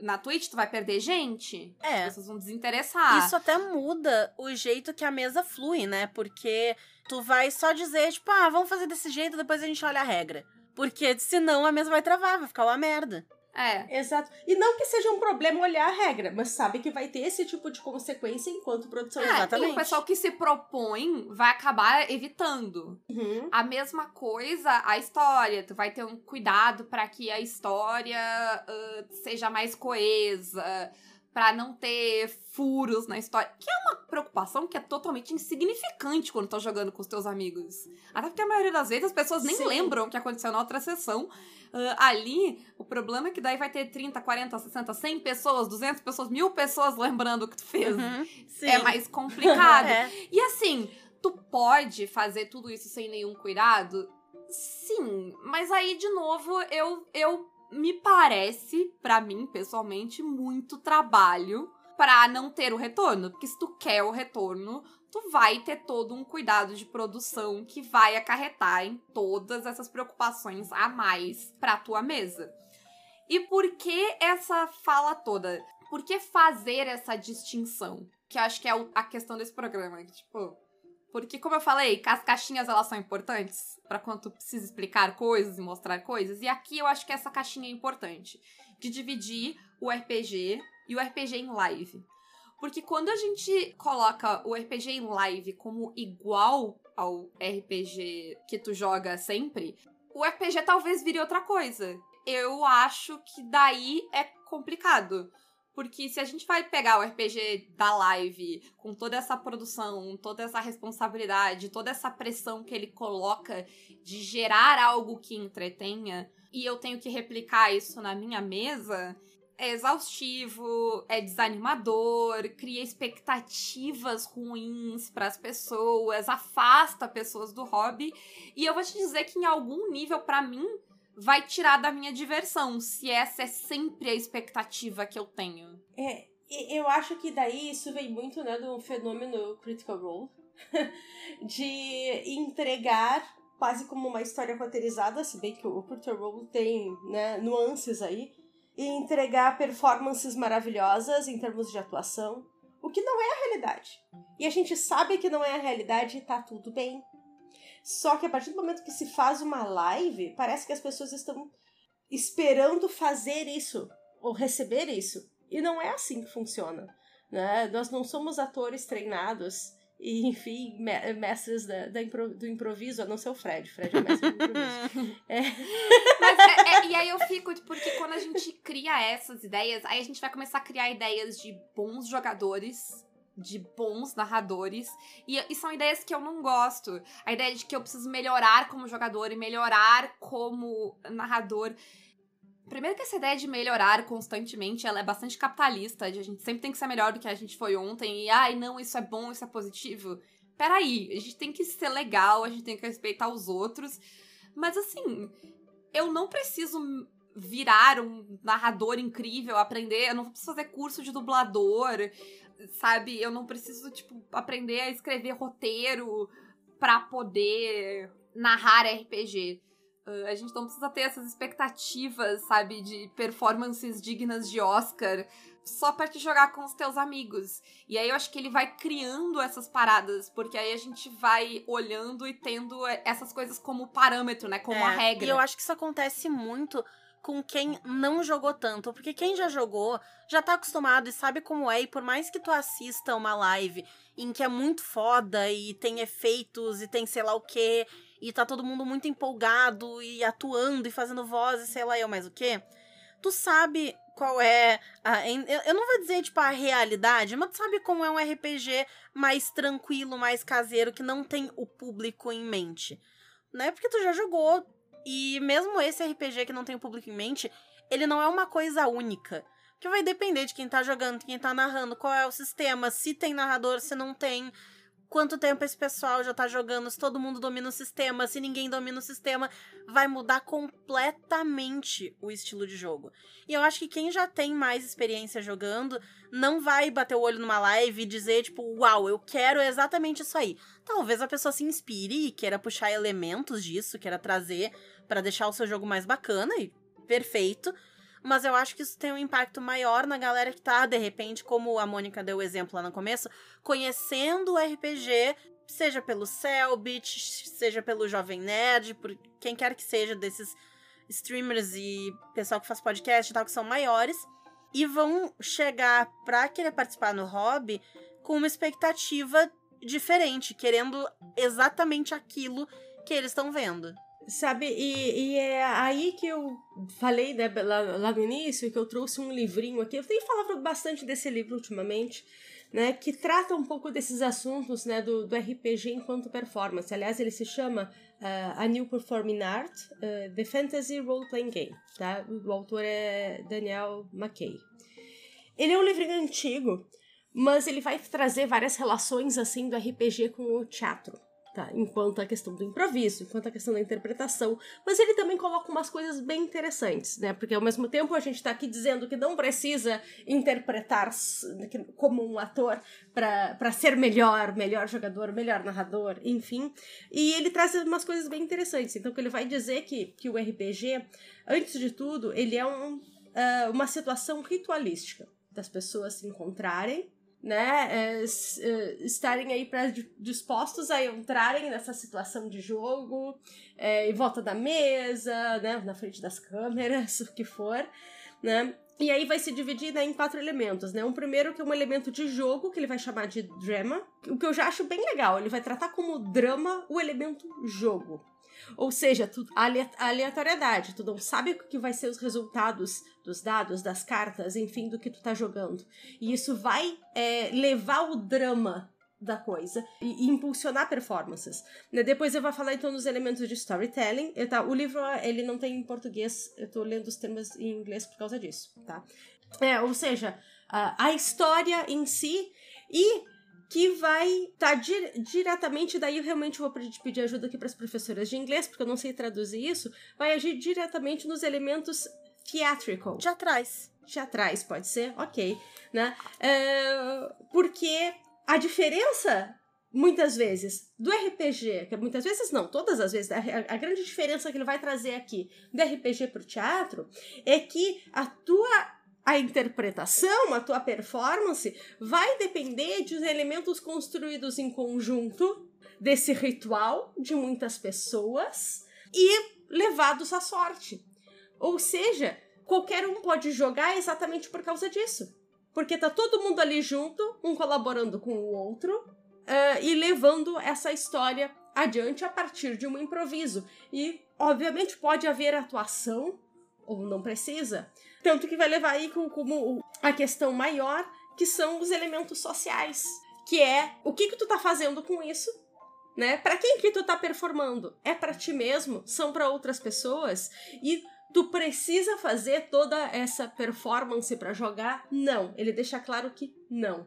Na Twitch, tu vai perder gente. É. As pessoas vão desinteressar. Isso até muda o jeito que a mesa flui, né? Porque tu vai só dizer, tipo, ah, vamos fazer desse jeito, depois a gente olha a regra. Porque senão a mesa vai travar, vai ficar uma merda. É. Exato. E não que seja um problema olhar a regra, mas sabe que vai ter esse tipo de consequência enquanto produção. É, E exatamente. o pessoal que se propõe vai acabar evitando. Uhum. A mesma coisa a história. Tu vai ter um cuidado para que a história ah, seja mais coesa, para não ter furos na história. Que é uma preocupação que é totalmente insignificante quando tá jogando com os teus amigos. Até porque a maioria das vezes as pessoas nem Sim. lembram o que aconteceu na outra sessão. Ah, ali, o problema é que daí vai ter 30, 40, 60, 100 pessoas, 200 pessoas, mil pessoas lembrando o que tu fez. Uhum, sim. É mais complicado. É. E assim, tu pode fazer tudo isso sem nenhum cuidado? Sim, mas aí de novo eu eu me parece pra mim pessoalmente muito trabalho pra não ter o retorno, porque se tu quer o retorno, tu vai ter todo um cuidado de produção que vai acarretar em todas essas preocupações a mais pra tua mesa. E por que essa fala toda? Por que fazer essa distinção? Que acho que é a questão desse programa. que, Tipo, porque, como eu falei, as caixinhas elas são importantes pra quando precisa explicar coisas e mostrar coisas. E aqui eu acho que essa caixinha é importante. De dividir o RPG e o RPG em live. Porque quando a gente coloca o RPG em live como igual ao RPG que tu joga sempre, o RPG talvez vire outra coisa. Eu acho que daí é complicado. Porque se a gente vai pegar o RPG da live com toda essa produção, toda essa responsabilidade, toda essa pressão que ele coloca de gerar algo que entretenha, e eu tenho que replicar isso na minha mesa, é exaustivo, é desanimador, cria expectativas ruins para as pessoas, afasta pessoas do hobby. E eu vou te dizer que em algum nível, para mim, vai tirar da minha diversão, se essa é sempre a expectativa que eu tenho. É, eu acho que daí isso vem muito, né, do fenômeno Critical Role, de entregar quase como uma história roteirizada, se bem que o Critical Role tem, né, nuances aí, e entregar performances maravilhosas em termos de atuação, o que não é a realidade. E a gente sabe que não é a realidade e tá tudo bem. Só que a partir do momento que se faz uma live, parece que as pessoas estão esperando fazer isso ou receber isso. E não é assim que funciona. Né? Nós não somos atores treinados e, enfim, me- mestres da, da impro- do improviso, a não ser o Fred. Fred é mestre do improviso. Mas é- é- e aí eu fico, porque quando a gente cria essas ideias, aí a gente vai começar a criar ideias de bons jogadores, de bons narradores, e, e são ideias que eu não gosto. A ideia de que eu preciso melhorar como jogador e melhorar como narrador. Primeiro que essa ideia de melhorar constantemente, ela é bastante capitalista, de a gente sempre tem que ser melhor do que a gente foi ontem, e ai, não, isso é bom, isso é positivo. Peraí, a gente tem que ser legal, a gente tem que respeitar os outros, mas assim, eu não preciso virar um narrador incrível, aprender, eu não preciso fazer curso de dublador, sabe? Eu não preciso, tipo, aprender a escrever roteiro pra poder narrar RPG. Uh, a gente não precisa ter essas expectativas, sabe, de performances dignas de Oscar só pra te jogar com os teus amigos. E aí eu acho que ele vai criando essas paradas, porque aí a gente vai olhando e tendo essas coisas como parâmetro, né? Como É, a regra. E eu acho que isso acontece muito com quem não jogou tanto. Porque quem já jogou, já tá acostumado e sabe como é. E por mais que tu assista uma live em que é muito foda e tem efeitos e tem sei lá o quê, e tá todo mundo muito empolgado e atuando e fazendo voz e sei lá eu mais o quê, tu sabe qual é a, eu eu não vou dizer tipo a realidade, mas tu sabe como é um RPG mais tranquilo, mais caseiro que não tem o público em mente, né? Porque tu já jogou e mesmo esse RPG que não tem o público em mente, ele não é uma coisa única. Que vai depender de quem tá jogando, quem tá narrando, qual é o sistema, se tem narrador, se não tem quanto tempo esse pessoal já tá jogando, se todo mundo domina o sistema, se ninguém domina o sistema, vai mudar completamente o estilo de jogo. E eu acho que quem já tem mais experiência jogando não vai bater o olho numa live e dizer, tipo, uau, eu quero exatamente isso aí. Talvez a pessoa se inspire e queira puxar elementos disso, queira trazer para deixar o seu jogo mais bacana e perfeito. Mas eu acho que isso tem um impacto maior na galera que tá, de repente, como a Mônica deu o exemplo lá no começo, conhecendo o RPG, seja pelo Cellbit, seja pelo Jovem Nerd, por quem quer que seja desses streamers e pessoal que faz podcast e tal, que são maiores, e vão chegar pra querer participar no hobby com uma expectativa diferente, querendo exatamente aquilo que eles estão vendo. Sabe, e, e é aí que eu falei né, lá, lá no início, que eu trouxe um livrinho aqui. Eu tenho falado bastante desse livro ultimamente, né? Que trata um pouco desses assuntos, né? Do, do RPG enquanto performance. Aliás, ele se chama uh, A New Performing Art, uh, The Fantasy Role Playing Game, tá? O autor é Daniel McKay. Ele é um livrinho antigo, mas ele vai trazer várias relações, assim, do RPG com o teatro. Tá, enquanto a questão do improviso, enquanto a questão da interpretação, mas ele também coloca umas coisas bem interessantes, né? Porque ao mesmo tempo a gente tá aqui dizendo que não precisa interpretar como um ator para ser melhor, melhor jogador, melhor narrador, enfim. E ele traz umas coisas bem interessantes. Então, que ele vai dizer que, que o RPG, antes de tudo, ele é um, uh, uma situação ritualística das pessoas se encontrarem né, é, é, estarem aí dispostos a entrarem nessa situação de jogo, é, em volta da mesa, né, na frente das câmeras, o que for, né? E aí vai se dividir né, em quatro elementos, né? Um primeiro que é um elemento de jogo, que ele vai chamar de drama, o que eu já acho bem legal. Ele vai tratar como drama o elemento jogo. Ou seja, tu, aleatoriedade, tu não sabe o que vai ser os resultados dos dados, das cartas, enfim, do que tu tá jogando. E isso vai é, levar o drama da coisa e, e, impulsionar performances. Né? Depois eu vou falar então dos elementos de storytelling. Eu, tá, o livro ele não tem em português, eu tô lendo os termos em inglês por causa disso, tá? É, ou seja, a, a história em si e que vai estar tá di diretamente, daí eu realmente vou pedir ajuda aqui para as professoras de inglês, porque eu não sei traduzir isso, vai agir diretamente nos elementos theatrical. Teatrais. Teatrais, pode ser? Ok. Né? É, porque a diferença, muitas vezes, do RPG, que muitas vezes não, todas as vezes, a, a grande diferença que ele vai trazer aqui do RPG para o teatro é que a tua a interpretação, a tua performance, vai depender de elementos construídos em conjunto desse ritual de muitas pessoas e levados à sorte. Ou seja, qualquer um pode jogar exatamente por causa disso. Porque tá todo mundo ali junto, um colaborando com o outro uh, e levando essa história adiante a partir de um improviso. E, obviamente, pode haver atuação, ou não precisa, tanto que vai levar aí como a questão maior, que são os elementos sociais. Que é o que, que tu tá fazendo com isso, né? Para quem que tu tá performando? É para ti mesmo? São para outras pessoas? E tu precisa fazer toda essa performance para jogar? Não, ele deixa claro que não.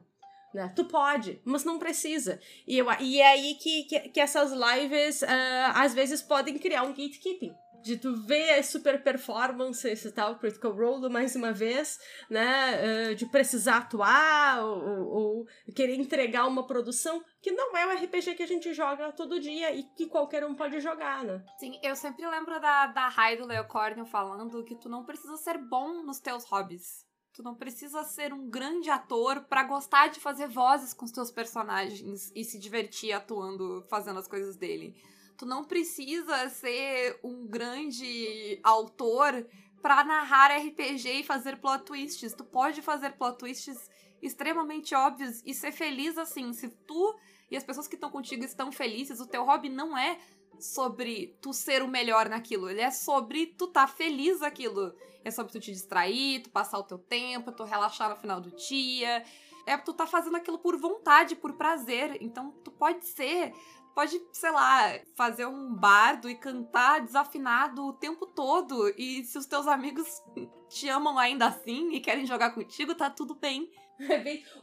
Né? Tu pode, mas não precisa. E, eu, e é aí que, que, que essas lives uh, às vezes podem criar um gatekeeping de tu ver as super performances e tal, Critical Role mais uma vez, né? Uh, de precisar atuar ou, ou, querer entregar uma produção que não é o RPG que a gente joga todo dia e que qualquer um pode jogar, né? Sim, eu sempre lembro da, da Rai do Leocornio falando que tu não precisa ser bom nos teus hobbies. Tu não precisa ser um grande ator para gostar de fazer vozes com os teus personagens e se divertir atuando, fazendo as coisas dele Tu não precisa ser um grande autor para narrar RPG e fazer plot twists. Tu pode fazer plot twists extremamente óbvios e ser feliz assim. Se tu e as pessoas que estão contigo estão felizes, o teu hobby não é sobre tu ser o melhor naquilo, ele é sobre tu tá feliz naquilo. É sobre tu te distrair, tu passar o teu tempo, tu relaxar no final do dia. É tu tá fazendo aquilo por vontade, por prazer. Então tu pode ser pode, sei lá, fazer um bardo e cantar desafinado o tempo todo. E se os teus amigos te amam ainda assim e querem jogar contigo, tá tudo bem.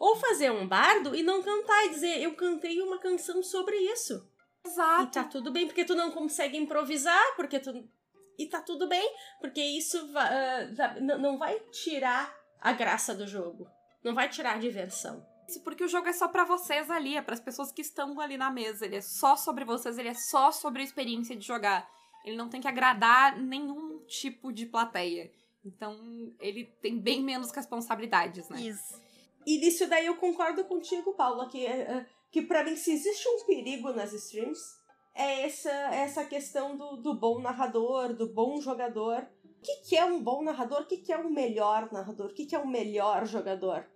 Ou fazer um bardo e não cantar e dizer, eu cantei uma canção sobre isso. Exato. E tá tudo bem, porque tu não consegue improvisar, porque tu. E tá tudo bem, porque isso uh, não vai tirar a graça do jogo. Não vai tirar a diversão. Isso porque o jogo é só para vocês ali, é para as pessoas que estão ali na mesa. Ele é só sobre vocês, ele é só sobre a experiência de jogar. Ele não tem que agradar nenhum tipo de plateia. Então, ele tem bem menos responsabilidades, né? Isso. E nisso daí eu concordo contigo, Paula, que, é, é, que para mim, se existe um perigo nas streams, é essa, essa questão do, do bom narrador, do bom jogador. O que, que é um bom narrador? O que, que é um melhor narrador? O que, que é um melhor jogador?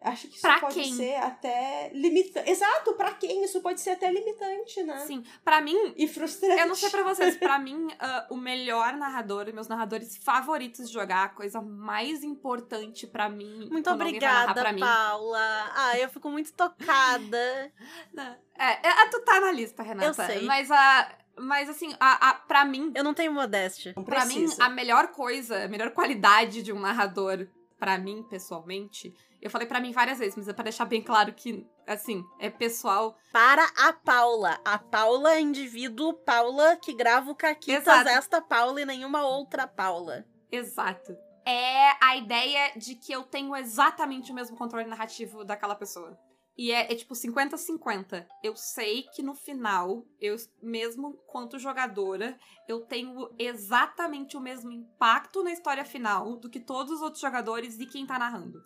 Acho que isso pra pode quem? ser até limitante. Exato, para quem isso pode ser até limitante, né? Sim, para mim. E frustrante. Eu não sei pra vocês, para mim, uh, o melhor narrador, meus narradores favoritos de jogar, a coisa mais importante para mim. Muito obrigada, Paula. Ah, eu fico muito tocada. é, é, tu tá na lista, Renata. Eu sei. Mas a. Mas assim, a, a, pra mim. Eu não tenho modéstia. Pra mim, a melhor coisa, a melhor qualidade de um narrador, para mim, pessoalmente, eu falei para mim várias vezes, mas é pra deixar bem claro que, assim, é pessoal. Para a Paula. A Paula é indivíduo, Paula que grava o Caquitas, Exato. esta Paula e nenhuma outra Paula. Exato. É a ideia de que eu tenho exatamente o mesmo controle narrativo daquela pessoa. E é, é tipo 50-50. Eu sei que no final, eu mesmo quanto jogadora, eu tenho exatamente o mesmo impacto na história final do que todos os outros jogadores e quem tá narrando.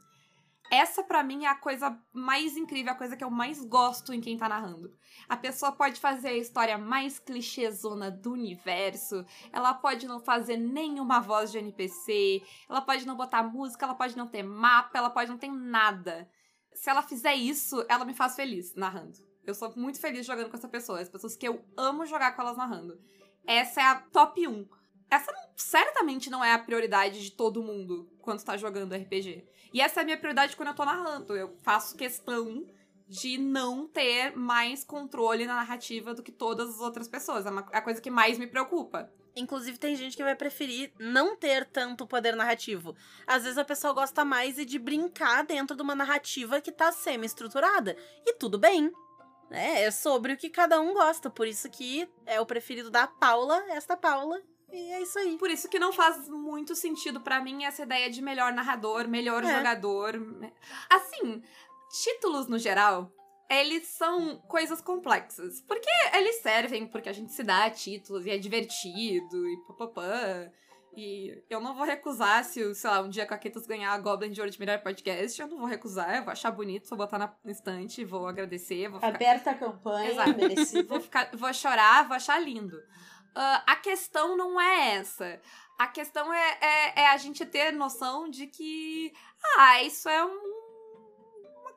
Essa para mim é a coisa mais incrível, a coisa que eu mais gosto em quem tá narrando. A pessoa pode fazer a história mais clichêzona do universo, ela pode não fazer nenhuma voz de NPC, ela pode não botar música, ela pode não ter mapa, ela pode não ter nada. Se ela fizer isso, ela me faz feliz narrando. Eu sou muito feliz jogando com essa pessoa, as pessoas que eu amo jogar com elas narrando. Essa é a top 1. Essa certamente não é a prioridade de todo mundo quando tá jogando RPG. E essa é a minha prioridade quando eu tô narrando. Eu faço questão de não ter mais controle na narrativa do que todas as outras pessoas. É, uma, é a coisa que mais me preocupa. Inclusive, tem gente que vai preferir não ter tanto poder narrativo. Às vezes a pessoa gosta mais de brincar dentro de uma narrativa que tá semi-estruturada. E tudo bem. É, é sobre o que cada um gosta. Por isso que é o preferido da Paula, esta Paula, e é isso aí. Por isso que não faz muito sentido para mim essa ideia de melhor narrador, melhor é. jogador. Assim, títulos no geral, eles são coisas complexas. Porque eles servem porque a gente se dá títulos e é divertido e papapã. E eu não vou recusar se, sei lá, um dia a Caquetas ganhar a Goblin de Ouro de Melhor Podcast, eu não vou recusar, eu vou achar bonito, vou botar na estante, vou agradecer, vou ficar... Aberta a campanha, Exato. vou, ficar, vou chorar, vou achar lindo. Uh, a questão não é essa. A questão é, é, é, a gente ter noção de que, ah, isso é um,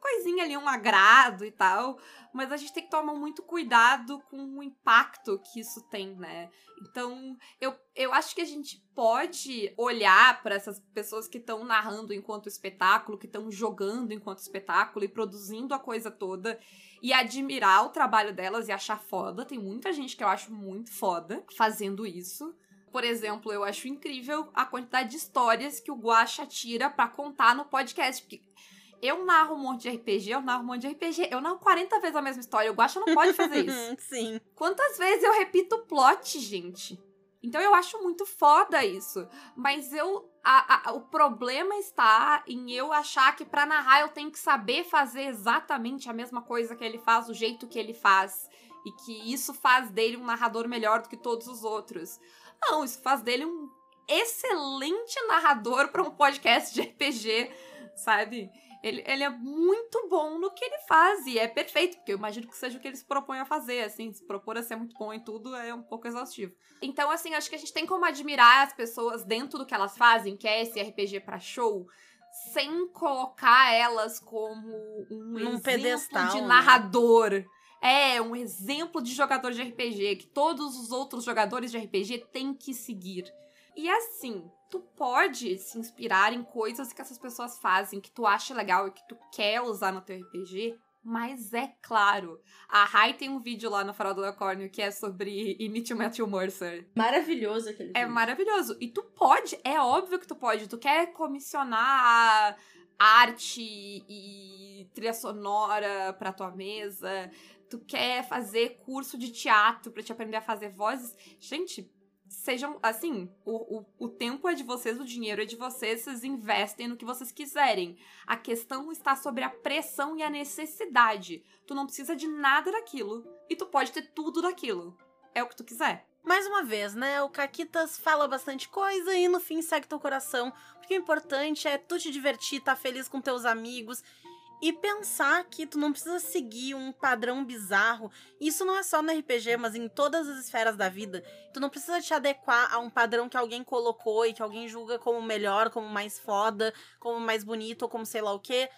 coisinha ali, um agrado e tal, mas a gente tem que tomar muito cuidado com o impacto que isso tem, né? Então, eu, eu acho que a gente pode olhar para essas pessoas que estão narrando enquanto espetáculo, que estão jogando enquanto espetáculo e produzindo a coisa toda e admirar o trabalho delas e achar foda. Tem muita gente que eu acho muito foda fazendo isso. Por exemplo, eu acho incrível a quantidade de histórias que o Guacha tira para contar no podcast. Porque eu narro um monte de RPG, eu narro um monte de RPG, eu narro 40 vezes a mesma história. O Guacha não pode fazer isso. Sim. Quantas vezes eu repito o plot, gente? Então eu acho muito foda isso. Mas eu. A, a, o problema está em eu achar que para narrar eu tenho que saber fazer exatamente a mesma coisa que ele faz, do jeito que ele faz. E que isso faz dele um narrador melhor do que todos os outros. Não, isso faz dele um excelente narrador para um podcast de RPG, sabe? Ele, ele é muito bom no que ele faz e é perfeito, porque eu imagino que seja o que ele se propõe a fazer, assim, se propor a ser muito bom em tudo é um pouco exaustivo. Então, assim, acho que a gente tem como admirar as pessoas dentro do que elas fazem, que é esse RPG para show, sem colocar elas como um Num pedestal, de né? narrador. Né? é um exemplo de jogador de RPG que todos os outros jogadores de RPG têm que seguir. E assim, tu pode se inspirar em coisas que essas pessoas fazem, que tu acha legal e que tu quer usar no teu RPG, mas é claro, a Rai tem um vídeo lá no Farol do Unicórnio que é sobre Imite o Matthew Mercer. Maravilhoso aquele É vídeo. maravilhoso. E tu pode, é óbvio que tu pode. Tu quer comissionar arte e trilha sonora pra tua mesa. Tu quer fazer curso de teatro pra te aprender a fazer vozes. Gente, sejam assim, o, o, o tempo é de vocês, o dinheiro é de vocês, vocês investem no que vocês quiserem. A questão está sobre a pressão e a necessidade. Tu não precisa de nada daquilo e tu pode ter tudo daquilo. É o que tu quiser. Mais uma vez, né? O Caquitas fala bastante coisa e no fim segue teu coração. Porque o importante é tu te divertir, tá feliz com teus amigos e pensar que tu não precisa seguir um padrão bizarro. Isso não é só no RPG, mas em todas as esferas da vida. Tu não precisa te adequar a um padrão que alguém colocou e que alguém julga como melhor, como mais foda, como mais bonito ou como sei lá o quê.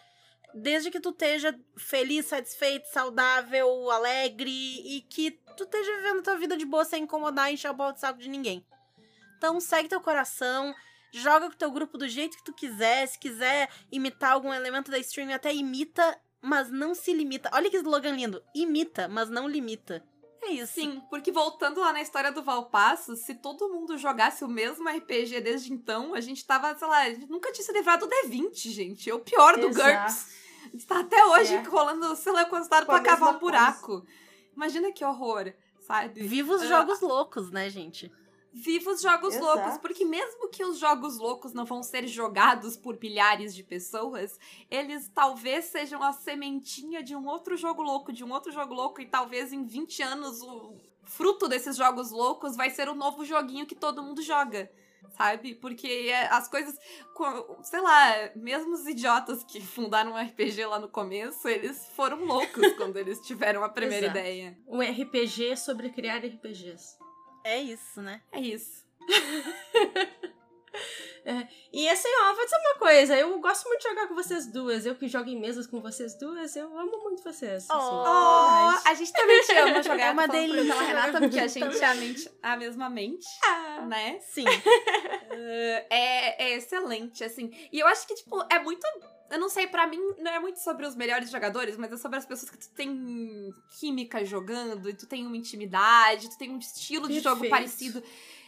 Desde que tu esteja feliz, satisfeito, saudável, alegre e que tu esteja vivendo tua vida de boa sem incomodar e encher o de saco de ninguém. Então segue teu coração, joga com teu grupo do jeito que tu quiser. Se quiser imitar algum elemento da stream, até imita, mas não se limita. Olha que slogan lindo. Imita, mas não limita. É isso. Sim, porque voltando lá na história do Valpasso, se todo mundo jogasse o mesmo RPG desde então, a gente tava, sei lá, a gente nunca tinha se livrado do D20, gente. É o pior do Exato. GURPS. A gente tá até hoje É. rolando, sei lá, Com a pra cavar um buraco. Imagina que horror, sabe? Viva os Ah, jogos loucos, né, gente? Viva os jogos Exato. loucos, porque mesmo que os jogos loucos não vão ser jogados por milhares de pessoas, eles talvez sejam a sementinha de um outro jogo louco, de um outro jogo louco, e talvez em 20 anos o fruto desses jogos loucos vai ser o novo joguinho que todo mundo joga. Sabe? Porque é, as coisas. co- Sei lá, mesmo os idiotas que fundaram um RPG lá no começo, eles foram loucos quando eles tiveram a primeira Exato. ideia. Um RPG sobre criar RPGs. É isso, né? É isso. E assim, ó, vou dizer uma coisa, eu gosto muito de jogar com vocês duas. Eu que jogo em mesas com vocês duas, eu amo muito vocês. assim, Oh, Oh, a gente também te ama jogar. É uma delícia pela jogar Renata, com porque a a gente é a, mente, a mesma mente, Ah, né? Sim. É, é excelente, assim. E eu acho que, tipo, é muito. Eu não sei, pra mim, não é muito sobre os melhores jogadores, mas é sobre as pessoas que tu tem química jogando, e tu tem uma intimidade, tu tem um estilo de jogo Perfeito. parecido.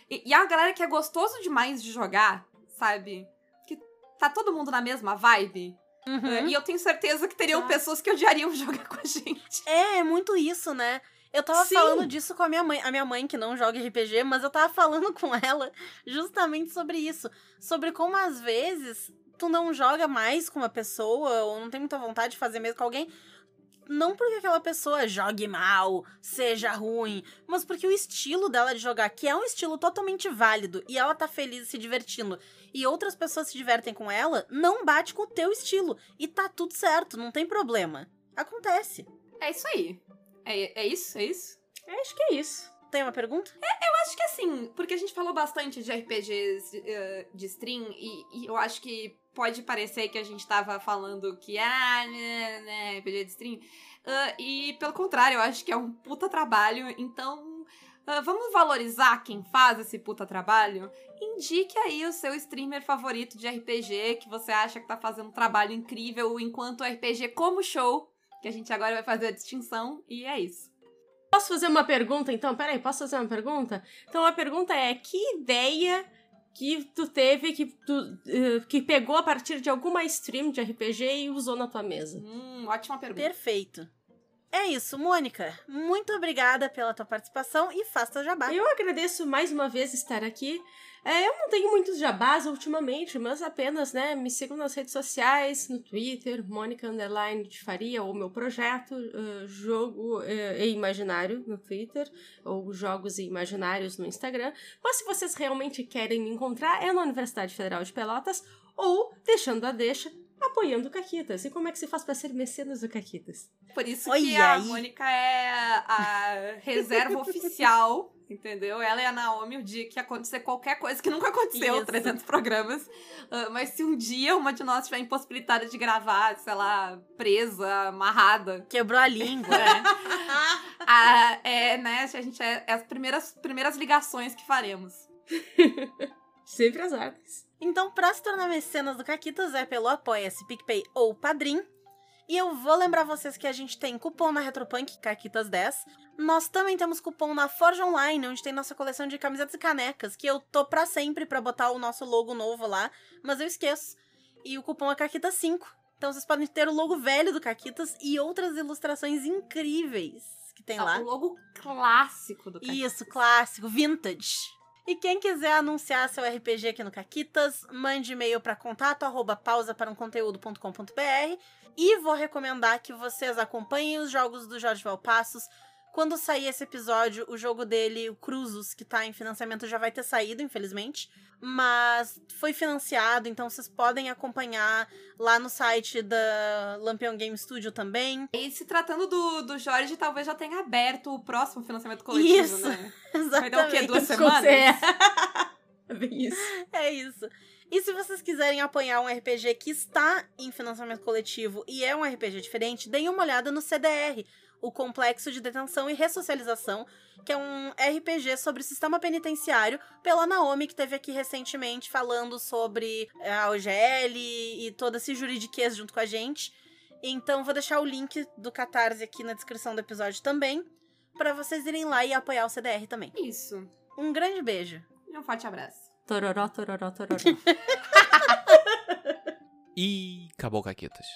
E, e a galera que é gostoso demais de jogar, sabe? Que tá todo mundo na mesma vibe. Uhum. E eu tenho certeza que teriam Tá. pessoas que odiariam jogar com a gente. É, é muito isso, né? Eu tava Sim. falando disso com a minha mãe. A minha mãe, que não joga RPG, mas eu tava falando com ela justamente sobre isso. Sobre como, às vezes, tu não joga mais com uma pessoa, ou não tem muita vontade de fazer mesmo com alguém. Não porque aquela pessoa jogue mal, seja ruim, mas porque o estilo dela de jogar, que é um estilo totalmente válido, e ela tá feliz se divertindo, e outras pessoas se divertem com ela, não bate com o teu estilo. E tá tudo certo, não tem problema. Acontece. É isso aí. É, é isso? É isso? eu acho que é isso. Tem uma pergunta? Acho que assim, porque a gente falou bastante de RPGs eh, de stream e, e eu acho que pode parecer que a gente tava falando que, ah, né, né, RPG de stream. Ah, e pelo contrário, eu acho que é um puta trabalho, então ah, vamos valorizar quem faz esse puta trabalho. Indique aí o seu streamer favorito de RPG que você acha que tá fazendo um trabalho incrível enquanto RPG como show, que a gente agora vai fazer a distinção, e é isso. Posso fazer uma pergunta, então? Peraí, posso fazer uma pergunta? Então, a pergunta é, que ideia que tu teve, que tu eh, que pegou a partir de alguma stream de RPG e usou na tua mesa? Hum, ótima pergunta. Perfeito. É isso, Mônica. Muito obrigada pela tua participação e faça teu jabá. Eu agradeço mais uma vez estar aqui. É, eu não tenho muitos jabás ultimamente, mas apenas, né, me sigam nas redes sociais, no Twitter, Mônica Underline de Faria, ou meu projeto, eh, Jogo eh, e Imaginário no Twitter, ou Jogos e Imaginários no Instagram. Mas se vocês realmente querem me encontrar, é na Universidade Federal de Pelotas, ou, deixando a deixa, apoiando o Caquitas. E como é que se faz pra ser mecenas do Caquitas? Por isso que a aí. Mônica é a reserva oficial, entendeu? Ela e a Naomi, o dia que acontecer qualquer coisa que nunca aconteceu, Isso. 300 programas. Ah, mas se um dia uma de nós estiver impossibilitada de gravar, sei lá, presa, amarrada, Quebrou a língua. é, a- é, né, a gente é, é as primeiras, primeiras ligações que faremos. Sempre as ordens. Então, pra se tornar mecenas do Caquitas é pelo Apoia-se, PicPay ou Padrim. E eu vou lembrar vocês que a gente tem cupom na Retropunk, Caquitas10. Nós também temos cupom na Forge Online, onde tem nossa coleção de camisetas e canecas, que eu tô pra sempre pra botar o nosso logo novo lá, mas eu esqueço. E o cupom é Caquitas5. Então vocês podem ter o logo velho do Caquitas e outras ilustrações incríveis que tem lá. O logo clássico do Isso, clássico, vintage. E quem quiser anunciar seu RPG aqui no Caquitas, mande e-mail para contato arroba pausa para um conteúdo.com.br e vou recomendar que vocês acompanhem os jogos do Jorge Valpassos. Quando sair esse episódio, o jogo dele, o Cruzos, que tá em financiamento, já vai ter saído, infelizmente. Mas foi financiado, então vocês podem acompanhar lá no site da Lampion Game Studio também. E se tratando do, do Jorge, talvez já tenha aberto o próximo financiamento coletivo, Isso. né? Exatamente. Vai dar o quê? Duas semanas? É. É bem isso. É isso. E se vocês quiserem apoiar um RPG que está em financiamento coletivo e é um RPG diferente, deem uma olhada no CDR, o Complexo de Detenção e Ressocialização, que é um RPG sobre o sistema penitenciário, pela Naomi, que teve aqui recentemente falando sobre é, a OGL e todo esse juridiquês junto com a gente. Então vou deixar o link do Catarse aqui na descrição do episódio também, para vocês irem lá e apoiar o CDR também. Isso. Um grande beijo. E um forte abraço. Tororó, tororó, tororó. E acabou, Caquetas.